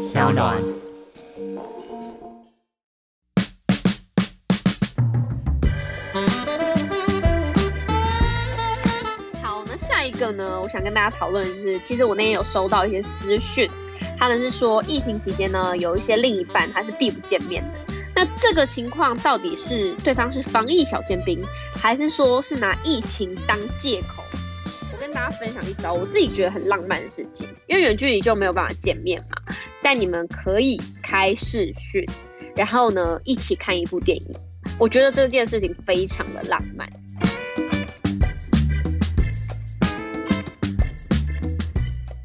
小暖。好，那下一个呢？我想跟大家讨论的是，其实我那天有收到一些私讯，他们是说疫情期间呢，有一些另一半他是避不见面的。那这个情况到底是对方是防疫小尖兵，还是说是拿疫情当借口？我跟大家分享一招，我自己觉得很浪漫的事情，因为远距离就没有办法见面嘛，但你们可以开视讯，然后呢一起看一部电影，我觉得这件事情非常的浪漫。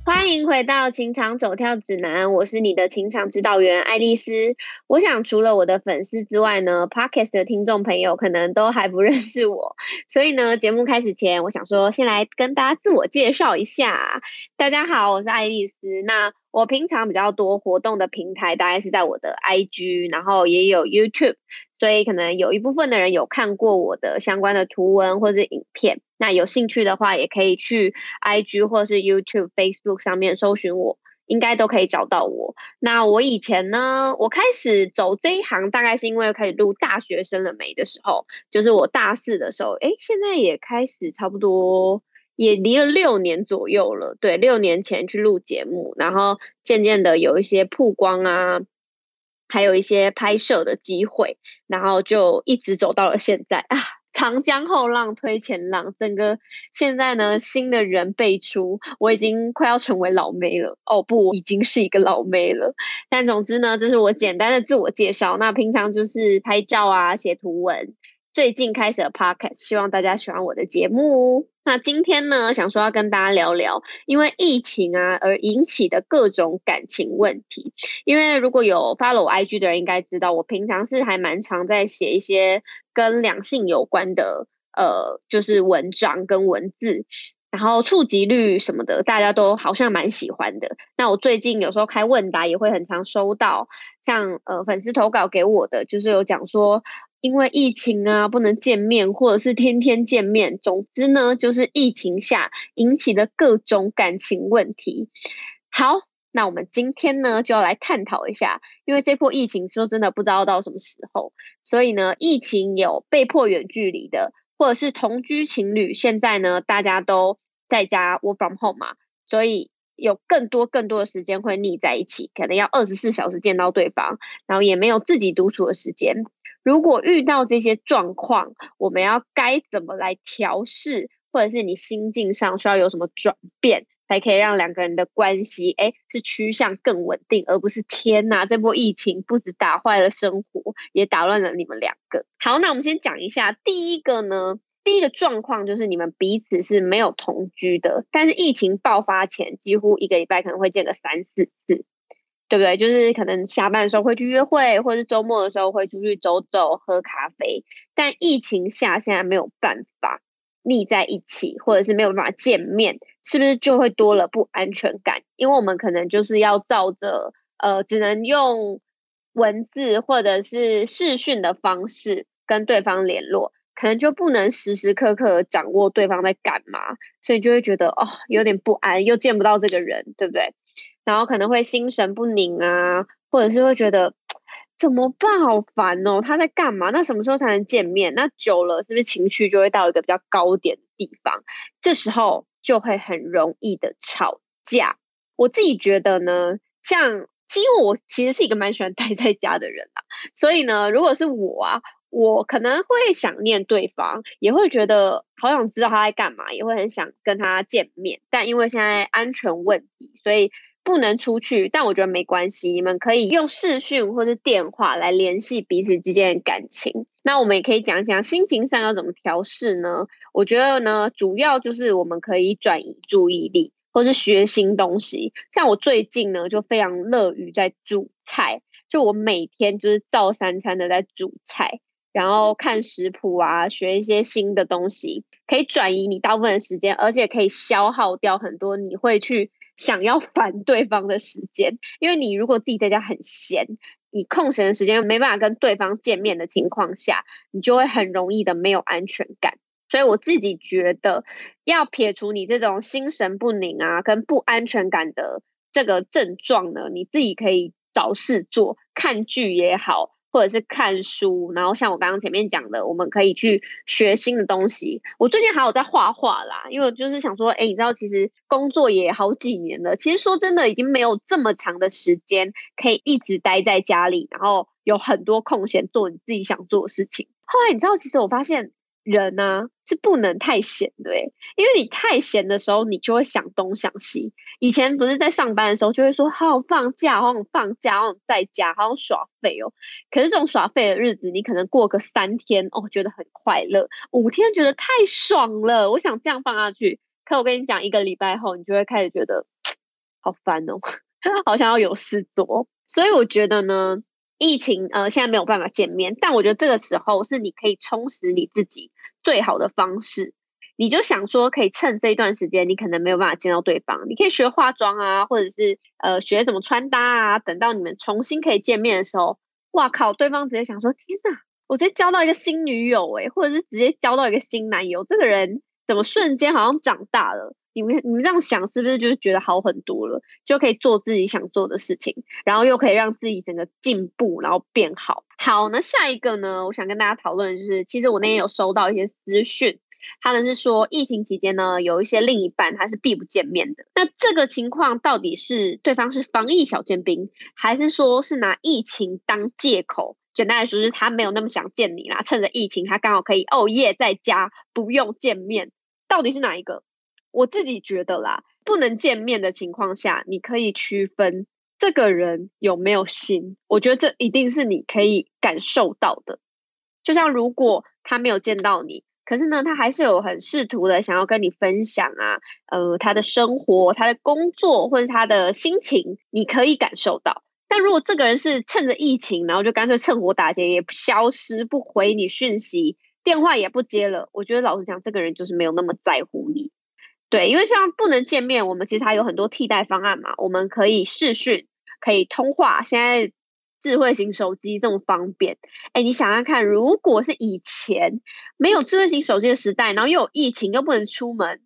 欢迎回到情场走跳指南，我是你的情场指导员爱丽丝。我想除了我的粉丝之外呢，Podcast 的听众朋友可能都还不认识我，所以呢，节目开始前，我想说先来跟大家自我介绍一下。大家好，我是爱丽丝。那我平常比较多活动的平台大概是在我的 IG，然后也有 YouTube。所以可能有一部分的人有看过我的相关的图文或者是影片，那有兴趣的话，也可以去 IG 或是 YouTube、Facebook 上面搜寻我，应该都可以找到我。那我以前呢，我开始走这一行，大概是因为开始录大学生了没的时候，就是我大四的时候，诶，现在也开始差不多也离了六年左右了，对，六年前去录节目，然后渐渐的有一些曝光啊。还有一些拍摄的机会，然后就一直走到了现在啊！长江后浪推前浪，整个现在呢，新的人辈出，我已经快要成为老妹了。哦不，我已经是一个老妹了。但总之呢，这是我简单的自我介绍。那平常就是拍照啊，写图文。最近开始的 podcast，希望大家喜欢我的节目。那今天呢，想说要跟大家聊聊，因为疫情啊而引起的各种感情问题。因为如果有 follow IG 的人，应该知道我平常是还蛮常在写一些跟两性有关的，呃，就是文章跟文字，然后触及率什么的，大家都好像蛮喜欢的。那我最近有时候开问答，也会很常收到像呃粉丝投稿给我的，就是有讲说。因为疫情啊，不能见面，或者是天天见面。总之呢，就是疫情下引起的各种感情问题。好，那我们今天呢就要来探讨一下，因为这波疫情说真的不知道到什么时候，所以呢，疫情有被迫远距离的，或者是同居情侣，现在呢大家都在家 work from home 嘛，所以有更多更多的时间会腻在一起，可能要二十四小时见到对方，然后也没有自己独处的时间。如果遇到这些状况，我们要该怎么来调试，或者是你心境上需要有什么转变，才可以让两个人的关系，哎，是趋向更稳定，而不是天哪，这波疫情不止打坏了生活，也打乱了你们两个。好，那我们先讲一下第一个呢，第一个状况就是你们彼此是没有同居的，但是疫情爆发前，几乎一个礼拜可能会见个三四次。对不对？就是可能下班的时候会去约会，或者是周末的时候会出去走走、喝咖啡。但疫情下现在没有办法腻在一起，或者是没有办法见面，是不是就会多了不安全感？因为我们可能就是要照着呃，只能用文字或者是视讯的方式跟对方联络，可能就不能时时刻刻掌握对方在干嘛，所以就会觉得哦，有点不安，又见不到这个人，对不对？然后可能会心神不宁啊，或者是会觉得怎么办，好烦哦，他在干嘛？那什么时候才能见面？那久了是不是情绪就会到一个比较高点的地方？这时候就会很容易的吵架。我自己觉得呢，像因为我其实是一个蛮喜欢待在家的人啊，所以呢，如果是我啊，我可能会想念对方，也会觉得好想知道他在干嘛，也会很想跟他见面。但因为现在安全问题，所以。不能出去，但我觉得没关系，你们可以用视讯或者电话来联系彼此之间的感情。那我们也可以讲讲心情上要怎么调试呢？我觉得呢，主要就是我们可以转移注意力，或是学新东西。像我最近呢，就非常乐于在煮菜，就我每天就是照三餐的在煮菜，然后看食谱啊，学一些新的东西，可以转移你大部分的时间，而且可以消耗掉很多你会去。想要烦对方的时间，因为你如果自己在家很闲，你空闲的时间又没办法跟对方见面的情况下，你就会很容易的没有安全感。所以我自己觉得，要撇除你这种心神不宁啊跟不安全感的这个症状呢，你自己可以找事做，看剧也好。或者是看书，然后像我刚刚前面讲的，我们可以去学新的东西。我最近还有在画画啦，因为就是想说，哎，你知道，其实工作也好几年了，其实说真的，已经没有这么长的时间可以一直待在家里，然后有很多空闲做你自己想做的事情。后来你知道，其实我发现。人呢是不能太闲的，因为你太闲的时候，你就会想东想西。以前不是在上班的时候，就会说好放假，好想放假，好想在家，好想耍废哦。可是这种耍废的日子，你可能过个三天哦，觉得很快乐；五天觉得太爽了，我想这样放下去。可我跟你讲，一个礼拜后，你就会开始觉得好烦哦，好想要有事做。所以我觉得呢，疫情呃现在没有办法见面，但我觉得这个时候是你可以充实你自己。最好的方式，你就想说，可以趁这一段时间，你可能没有办法见到对方，你可以学化妆啊，或者是呃学怎么穿搭啊。等到你们重新可以见面的时候，哇靠，对方直接想说，天哪，我直接交到一个新女友诶，或者是直接交到一个新男友，这个人怎么瞬间好像长大了？你们你们这样想，是不是就是觉得好很多了？就可以做自己想做的事情，然后又可以让自己整个进步，然后变好。好，那下一个呢？我想跟大家讨论，就是其实我那天有收到一些私讯，他们是说疫情期间呢，有一些另一半他是避不见面的。那这个情况到底是对方是防疫小尖兵，还是说是拿疫情当借口？简单来说，是他没有那么想见你啦，趁着疫情他刚好可以哦耶在家不用见面，到底是哪一个？我自己觉得啦，不能见面的情况下，你可以区分这个人有没有心。我觉得这一定是你可以感受到的。就像如果他没有见到你，可是呢，他还是有很试图的想要跟你分享啊，呃，他的生活、他的工作或者他的心情，你可以感受到。但如果这个人是趁着疫情，然后就干脆趁火打劫，也消失不回你讯息，电话也不接了，我觉得老实讲，这个人就是没有那么在乎你。对，因为像不能见面，我们其实还有很多替代方案嘛。我们可以视讯，可以通话。现在智慧型手机这么方便，哎，你想想看，如果是以前没有智慧型手机的时代，然后又有疫情，又不能出门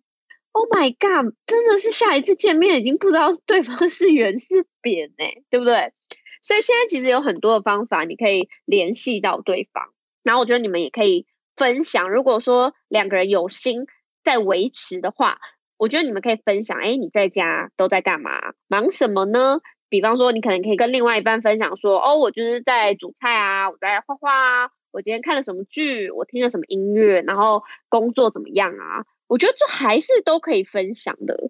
，Oh my God，真的是下一次见面已经不知道对方是 圆是扁哎，对不对？所以现在其实有很多的方法，你可以联系到对方。然后我觉得你们也可以分享，如果说两个人有心在维持的话。我觉得你们可以分享，哎，你在家都在干嘛？忙什么呢？比方说，你可能可以跟另外一半分享说，哦，我就是在煮菜啊，我在画画啊，我今天看了什么剧，我听了什么音乐，然后工作怎么样啊？我觉得这还是都可以分享的。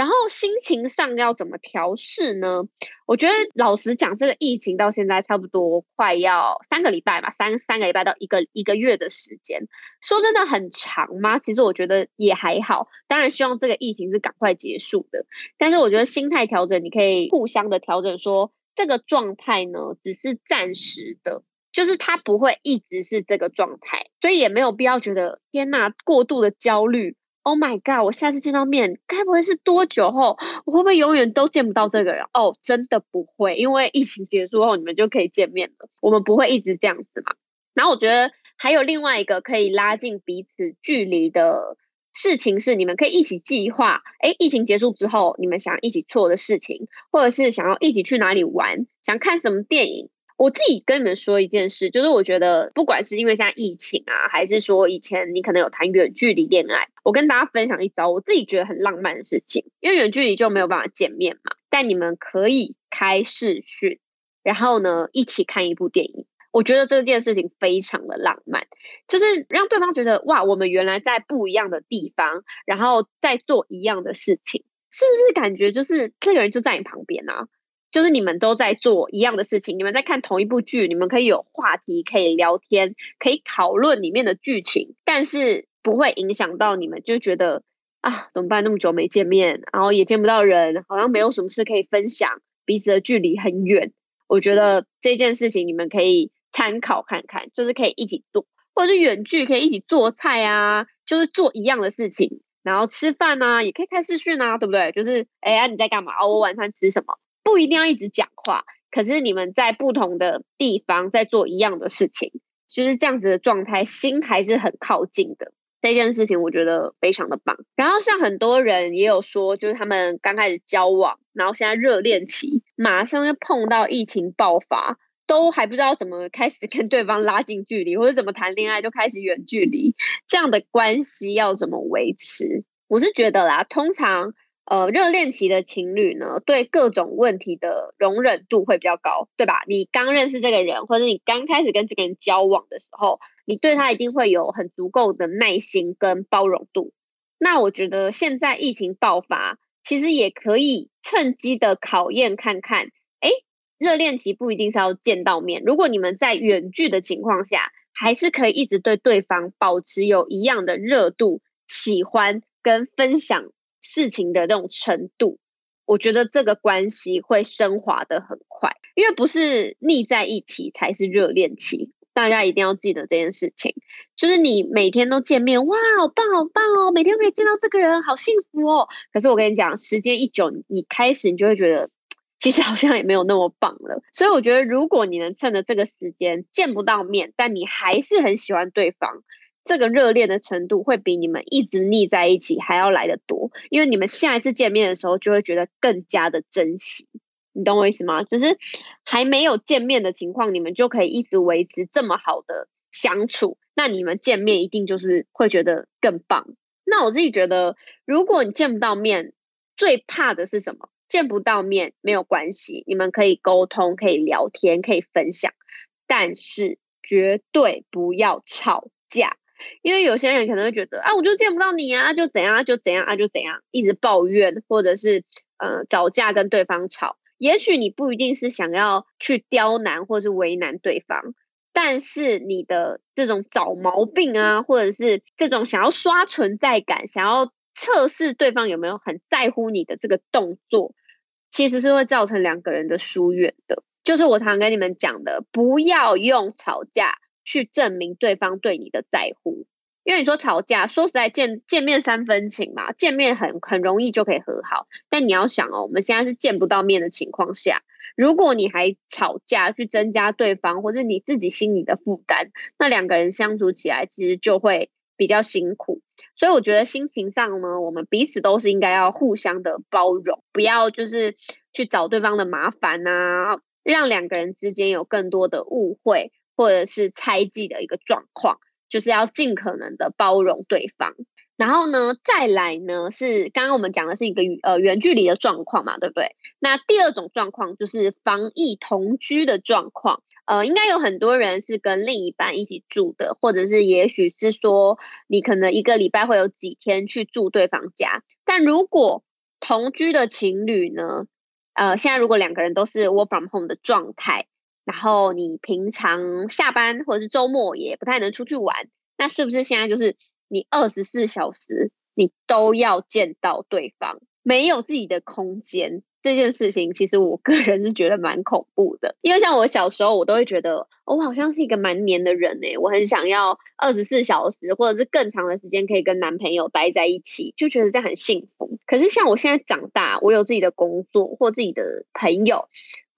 然后心情上要怎么调试呢？我觉得老实讲，这个疫情到现在差不多快要三个礼拜吧，三三个礼拜到一个一个月的时间，说真的很长吗？其实我觉得也还好。当然希望这个疫情是赶快结束的，但是我觉得心态调整，你可以互相的调整，说这个状态呢只是暂时的，就是它不会一直是这个状态，所以也没有必要觉得天呐过度的焦虑。Oh my god！我下次见到面，该不会是多久后？我会不会永远都见不到这个人？哦，真的不会，因为疫情结束后你们就可以见面了。我们不会一直这样子嘛。然后我觉得还有另外一个可以拉近彼此距离的事情是，你们可以一起计划。哎，疫情结束之后，你们想一起做的事情，或者是想要一起去哪里玩，想看什么电影。我自己跟你们说一件事，就是我觉得不管是因为现在疫情啊，还是说以前你可能有谈远距离恋爱，我跟大家分享一招，我自己觉得很浪漫的事情。因为远距离就没有办法见面嘛，但你们可以开视讯，然后呢一起看一部电影。我觉得这件事情非常的浪漫，就是让对方觉得哇，我们原来在不一样的地方，然后在做一样的事情，是不是感觉就是这个人就在你旁边啊？就是你们都在做一样的事情，你们在看同一部剧，你们可以有话题，可以聊天，可以讨论里面的剧情，但是不会影响到你们，就觉得啊怎么办？那么久没见面，然后也见不到人，好像没有什么事可以分享，彼此的距离很远。我觉得这件事情你们可以参考看看，就是可以一起做，或者是远距可以一起做菜啊，就是做一样的事情，然后吃饭啊，也可以开视讯啊，对不对？就是哎呀你在干嘛？哦，我晚餐吃什么？不一定要一直讲话，可是你们在不同的地方在做一样的事情，就是这样子的状态，心还是很靠近的。这件事情我觉得非常的棒。然后像很多人也有说，就是他们刚开始交往，然后现在热恋期，马上就碰到疫情爆发，都还不知道怎么开始跟对方拉近距离，或者怎么谈恋爱就开始远距离，这样的关系要怎么维持？我是觉得啦，通常。呃，热恋期的情侣呢，对各种问题的容忍度会比较高，对吧？你刚认识这个人，或者你刚开始跟这个人交往的时候，你对他一定会有很足够的耐心跟包容度。那我觉得现在疫情爆发，其实也可以趁机的考验看看，哎，热恋期不一定是要见到面，如果你们在远距的情况下，还是可以一直对对方保持有一样的热度、喜欢跟分享。事情的那种程度，我觉得这个关系会升华的很快，因为不是腻在一起才是热恋期，大家一定要记得这件事情。就是你每天都见面，哇，好棒好棒哦，每天可以见到这个人，好幸福哦。可是我跟你讲，时间一久，你开始你就会觉得，其实好像也没有那么棒了。所以我觉得，如果你能趁着这个时间见不到面，但你还是很喜欢对方。这个热恋的程度会比你们一直腻在一起还要来得多，因为你们下一次见面的时候就会觉得更加的珍惜，你懂我意思吗？只是还没有见面的情况，你们就可以一直维持这么好的相处，那你们见面一定就是会觉得更棒。那我自己觉得，如果你见不到面，最怕的是什么？见不到面没有关系，你们可以沟通，可以聊天，可以分享，但是绝对不要吵架。因为有些人可能会觉得啊，我就见不到你啊，就怎样，就怎样啊，就怎样，一直抱怨或者是呃找架跟对方吵。也许你不一定是想要去刁难或是为难对方，但是你的这种找毛病啊，或者是这种想要刷存在感、想要测试对方有没有很在乎你的这个动作，其实是会造成两个人的疏远的。就是我常跟你们讲的，不要用吵架。去证明对方对你的在乎，因为你说吵架，说实在见见面三分情嘛，见面很很容易就可以和好。但你要想哦，我们现在是见不到面的情况下，如果你还吵架去增加对方或者你自己心里的负担，那两个人相处起来其实就会比较辛苦。所以我觉得心情上呢，我们彼此都是应该要互相的包容，不要就是去找对方的麻烦啊，让两个人之间有更多的误会。或者是猜忌的一个状况，就是要尽可能的包容对方。然后呢，再来呢是刚刚我们讲的是一个呃远距离的状况嘛，对不对？那第二种状况就是防疫同居的状况。呃，应该有很多人是跟另一半一起住的，或者是也许是说你可能一个礼拜会有几天去住对方家。但如果同居的情侣呢，呃，现在如果两个人都是 work from home 的状态。然后你平常下班或者是周末也不太能出去玩，那是不是现在就是你二十四小时你都要见到对方，没有自己的空间这件事情，其实我个人是觉得蛮恐怖的。因为像我小时候，我都会觉得我好像是一个蛮黏的人哎，我很想要二十四小时或者是更长的时间可以跟男朋友待在一起，就觉得这样很幸福。可是像我现在长大，我有自己的工作或自己的朋友。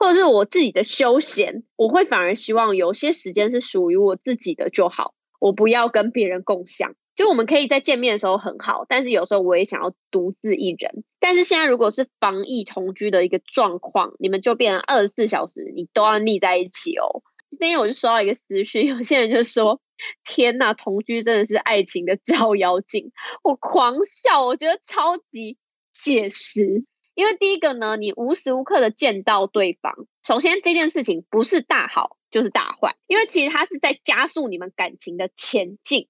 或者是我自己的休闲，我会反而希望有些时间是属于我自己的就好，我不要跟别人共享。就我们可以在见面的时候很好，但是有时候我也想要独自一人。但是现在如果是防疫同居的一个状况，你们就变成二十四小时你都要腻在一起哦。今天我就收到一个私讯，有些人就说：“天呐，同居真的是爱情的照妖镜。”我狂笑，我觉得超级写实。因为第一个呢，你无时无刻的见到对方，首先这件事情不是大好就是大坏，因为其实它是在加速你们感情的前进。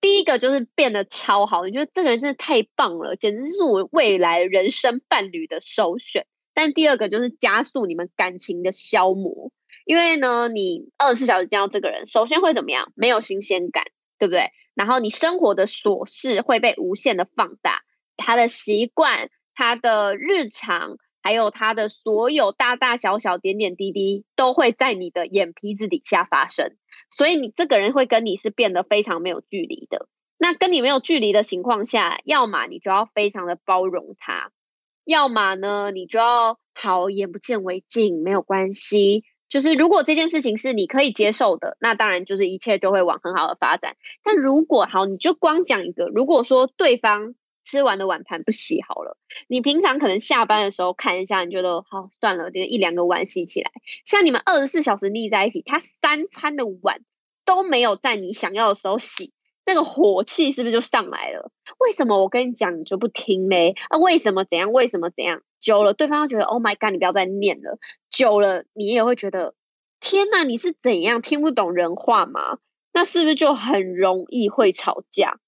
第一个就是变得超好，你觉得这个人真的太棒了，简直是我未来人生伴侣的首选。但第二个就是加速你们感情的消磨，因为呢，你二十四小时见到这个人，首先会怎么样？没有新鲜感，对不对？然后你生活的琐事会被无限的放大，他的习惯。他的日常，还有他的所有大大小小点点滴滴，都会在你的眼皮子底下发生。所以你这个人会跟你是变得非常没有距离的。那跟你没有距离的情况下，要么你就要非常的包容他，要么呢你就要好眼不见为净，没有关系。就是如果这件事情是你可以接受的，那当然就是一切就会往很好的发展。但如果好，你就光讲一个，如果说对方吃完的碗盘不洗好了，你平常可能下班的时候看一下，你觉得好算了，就一两个碗洗起来。像你们二十四小时腻在一起，他三餐的碗都没有在你想要的时候洗，那个火气是不是就上来了？为什么我跟你讲你就不听嘞？啊，为什么怎样？为什么怎样？久了，对方就觉得 Oh my God，你不要再念了。久了，你也会觉得天哪，你是怎样听不懂人话吗？那是不是就很容易会吵架？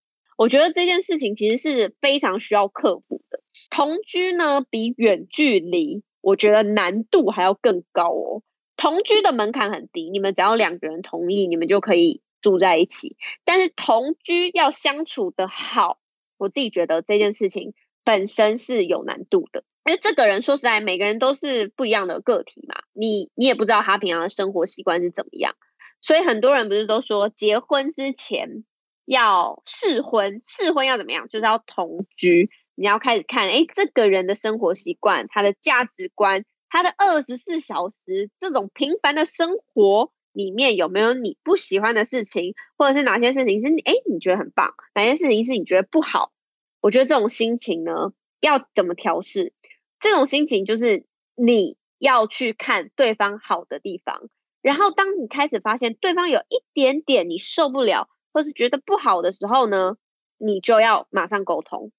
我觉得这件事情其实是非常需要克服的。同居呢，比远距离，我觉得难度还要更高哦。同居的门槛很低，你们只要两个人同意，你们就可以住在一起。但是同居要相处的好，我自己觉得这件事情本身是有难度的。因为这个人说实在，每个人都是不一样的个体嘛，你你也不知道他平常的生活习惯是怎么样，所以很多人不是都说结婚之前要试婚，试婚要怎么样，就是要同居，你要开始看，哎，这个人的生活习惯、他的价值观、他的二十四小时这种平凡的生活里面有没有你不喜欢的事情，或者是哪些事情是哎你觉得很棒，哪些事情是你觉得不好？我觉得这种心情呢，要怎么调试？这种心情就是你要去看对方好的地方，然后当你开始发现对方有一点点你受不了或是觉得不好的时候呢，你就要马上沟通。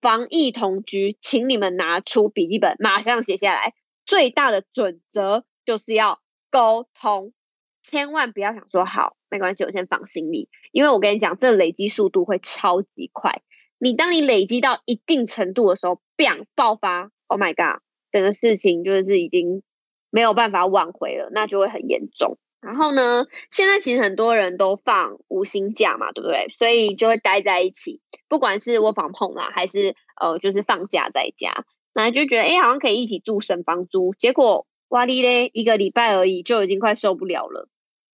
防疫同居，请你们拿出笔记本，马上写下来。最大的准则就是要沟通，千万不要想说好没关系，我先放心里，因为我跟你讲，这累积速度会超级快。你当你累积到一定程度的时候，bang 爆发。Oh my god！整个事情就是已经没有办法挽回了，那就会很严重。然后呢，现在其实很多人都放五星假嘛，对不对？所以就会待在一起，不管是我访碰啦，还是呃，就是放假在家，那就觉得哎，好像可以一起住省房租。结果哇哩嘞，一个礼拜而已，就已经快受不了了。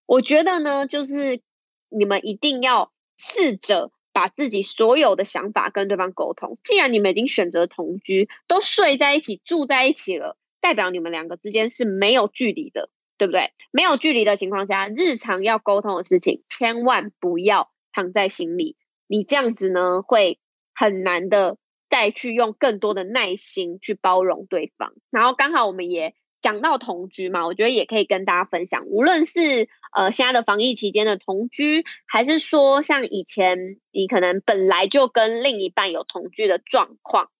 我觉得呢，就是你们一定要试着。把自己所有的想法跟对方沟通。既然你们已经选择同居，都睡在一起、住在一起了，代表你们两个之间是没有距离的，对不对？没有距离的情况下，日常要沟通的事情，千万不要藏在心里。你这样子呢，会很难的再去用更多的耐心去包容对方。然后刚好我们也。讲到同居嘛，我觉得也可以跟大家分享，无论是呃现在的防疫期间的同居，还是说像以前你可能本来就跟另一半有同居的状况，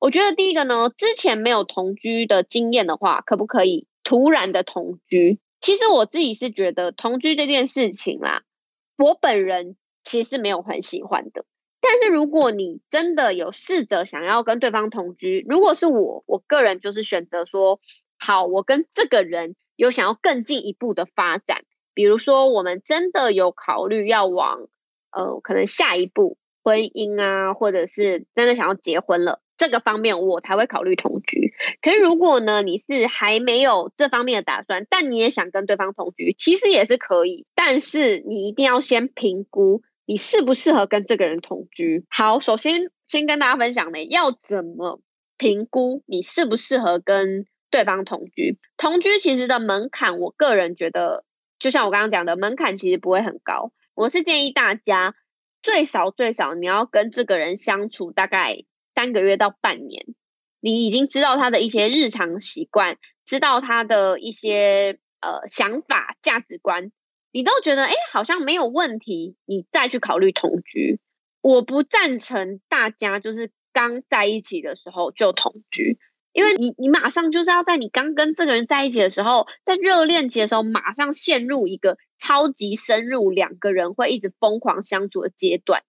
我觉得第一个呢，之前没有同居的经验的话，可不可以突然的同居？其实我自己是觉得同居这件事情啦，我本人其实没有很喜欢的。但是如果你真的有试着想要跟对方同居，如果是我，我个人就是选择说。好，我跟这个人有想要更进一步的发展，比如说我们真的有考虑要往呃可能下一步婚姻啊，或者是真的想要结婚了这个方面，我才会考虑同居。可是如果呢你是还没有这方面的打算，但你也想跟对方同居，其实也是可以，但是你一定要先评估你适不适合跟这个人同居。好，首先先跟大家分享呢，要怎么评估你适不适合跟。对方同居，同居其实的门槛，我个人觉得，就像我刚刚讲的，门槛其实不会很高。我是建议大家最少最少你要跟这个人相处大概三个月到半年，你已经知道他的一些日常习惯，知道他的一些呃想法、价值观，你都觉得哎好像没有问题，你再去考虑同居。我不赞成大家就是刚在一起的时候就同居。因为你，你马上就是要在你刚跟这个人在一起的时候，在热恋期的时候，马上陷入一个超级深入，两个人会一直疯狂相处的阶段。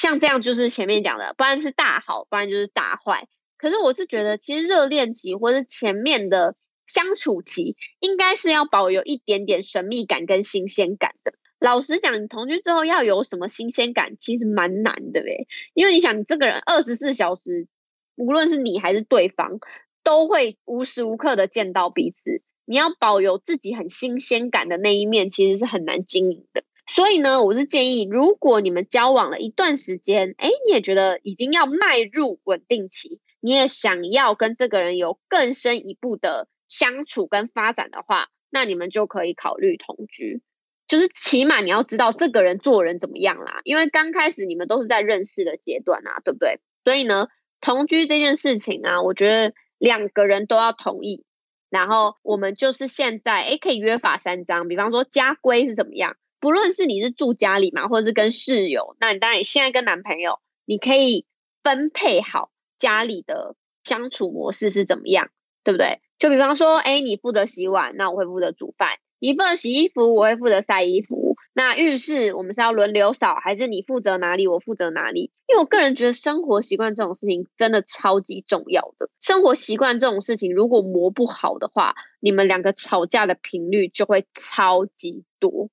像这样就是前面讲的，不然是大好，不然就是大坏。可是我是觉得，其实热恋期或者前面的相处期，应该是要保有一点点神秘感跟新鲜感的。老实讲，你同居之后要有什么新鲜感，其实蛮难的嘞。因为你想，你这个人二十四小时。无论是你还是对方，都会无时无刻的见到彼此。你要保有自己很新鲜感的那一面，其实是很难经营的。所以呢，我是建议，如果你们交往了一段时间，哎，你也觉得已经要迈入稳定期，你也想要跟这个人有更深一步的相处跟发展的话，那你们就可以考虑同居。就是起码你要知道这个人做人怎么样啦，因为刚开始你们都是在认识的阶段啊，对不对？所以呢，同居这件事情啊，我觉得两个人都要同意。然后我们就是现在，哎，可以约法三章，比方说家规是怎么样？不论是你是住家里嘛，或者是跟室友，那你当然你现在跟男朋友，你可以分配好家里的相处模式是怎么样，对不对？就比方说，哎，你负责洗碗，那我会负责煮饭。你负责洗衣服，我会负责晒衣服。那浴室我们是要轮流扫，还是你负责哪里，我负责哪里？因为我个人觉得生活习惯这种事情真的超级重要的。生活习惯这种事情，如果磨不好的话，你们两个吵架的频率就会超级多。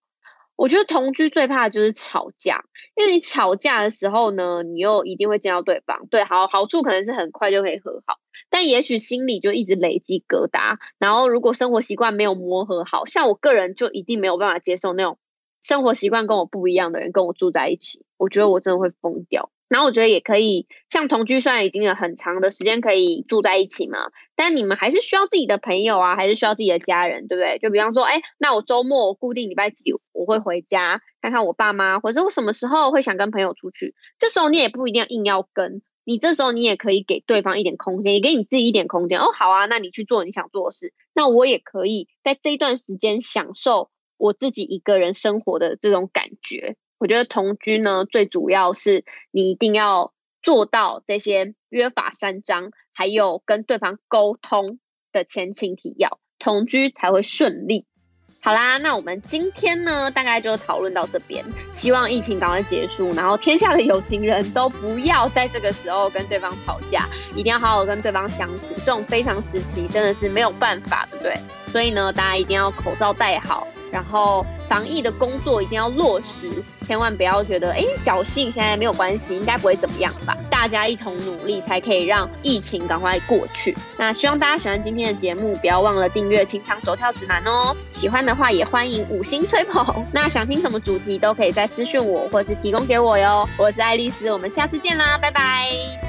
我觉得同居最怕的就是吵架，因为你吵架的时候呢，你又一定会见到对方。对，好好处可能是很快就可以和好，但也许心里就一直累积疙瘩。然后如果生活习惯没有磨合好，像我个人就一定没有办法接受那种生活习惯跟我不一样的人跟我住在一起，我觉得我真的会疯掉。然后我觉得也可以，像同居虽然已经有很长的时间可以住在一起嘛，但你们还是需要自己的朋友啊，还是需要自己的家人，对不对？就比方说，哎，那我周末固定礼拜几我会回家看看我爸妈，或者我什么时候会想跟朋友出去，这时候你也不一定要硬要跟，你这时候你也可以给对方一点空间，也给你自己一点空间。哦，好啊，那你去做你想做的事，那我也可以在这一段时间享受我自己一个人生活的这种感觉。我觉得同居呢，最主要是你一定要做到这些约法三章，还有跟对方沟通的前情提要，同居才会顺利。好啦，那我们今天呢，大概就讨论到这边。希望疫情赶快结束，然后天下的有情人都不要在这个时候跟对方吵架，一定要好好跟对方相处。这种非常时期真的是没有办法，对不对？所以呢，大家一定要口罩戴好。然后防疫的工作一定要落实，千万不要觉得哎侥幸现在没有关系，应该不会怎么样吧？大家一同努力，才可以让疫情赶快过去。那希望大家喜欢今天的节目，不要忘了订阅《情场走跳指南》哦。喜欢的话也欢迎五星吹捧。那想听什么主题都可以在私讯我，或是提供给我哟。我是爱丽丝，我们下次见啦，拜拜。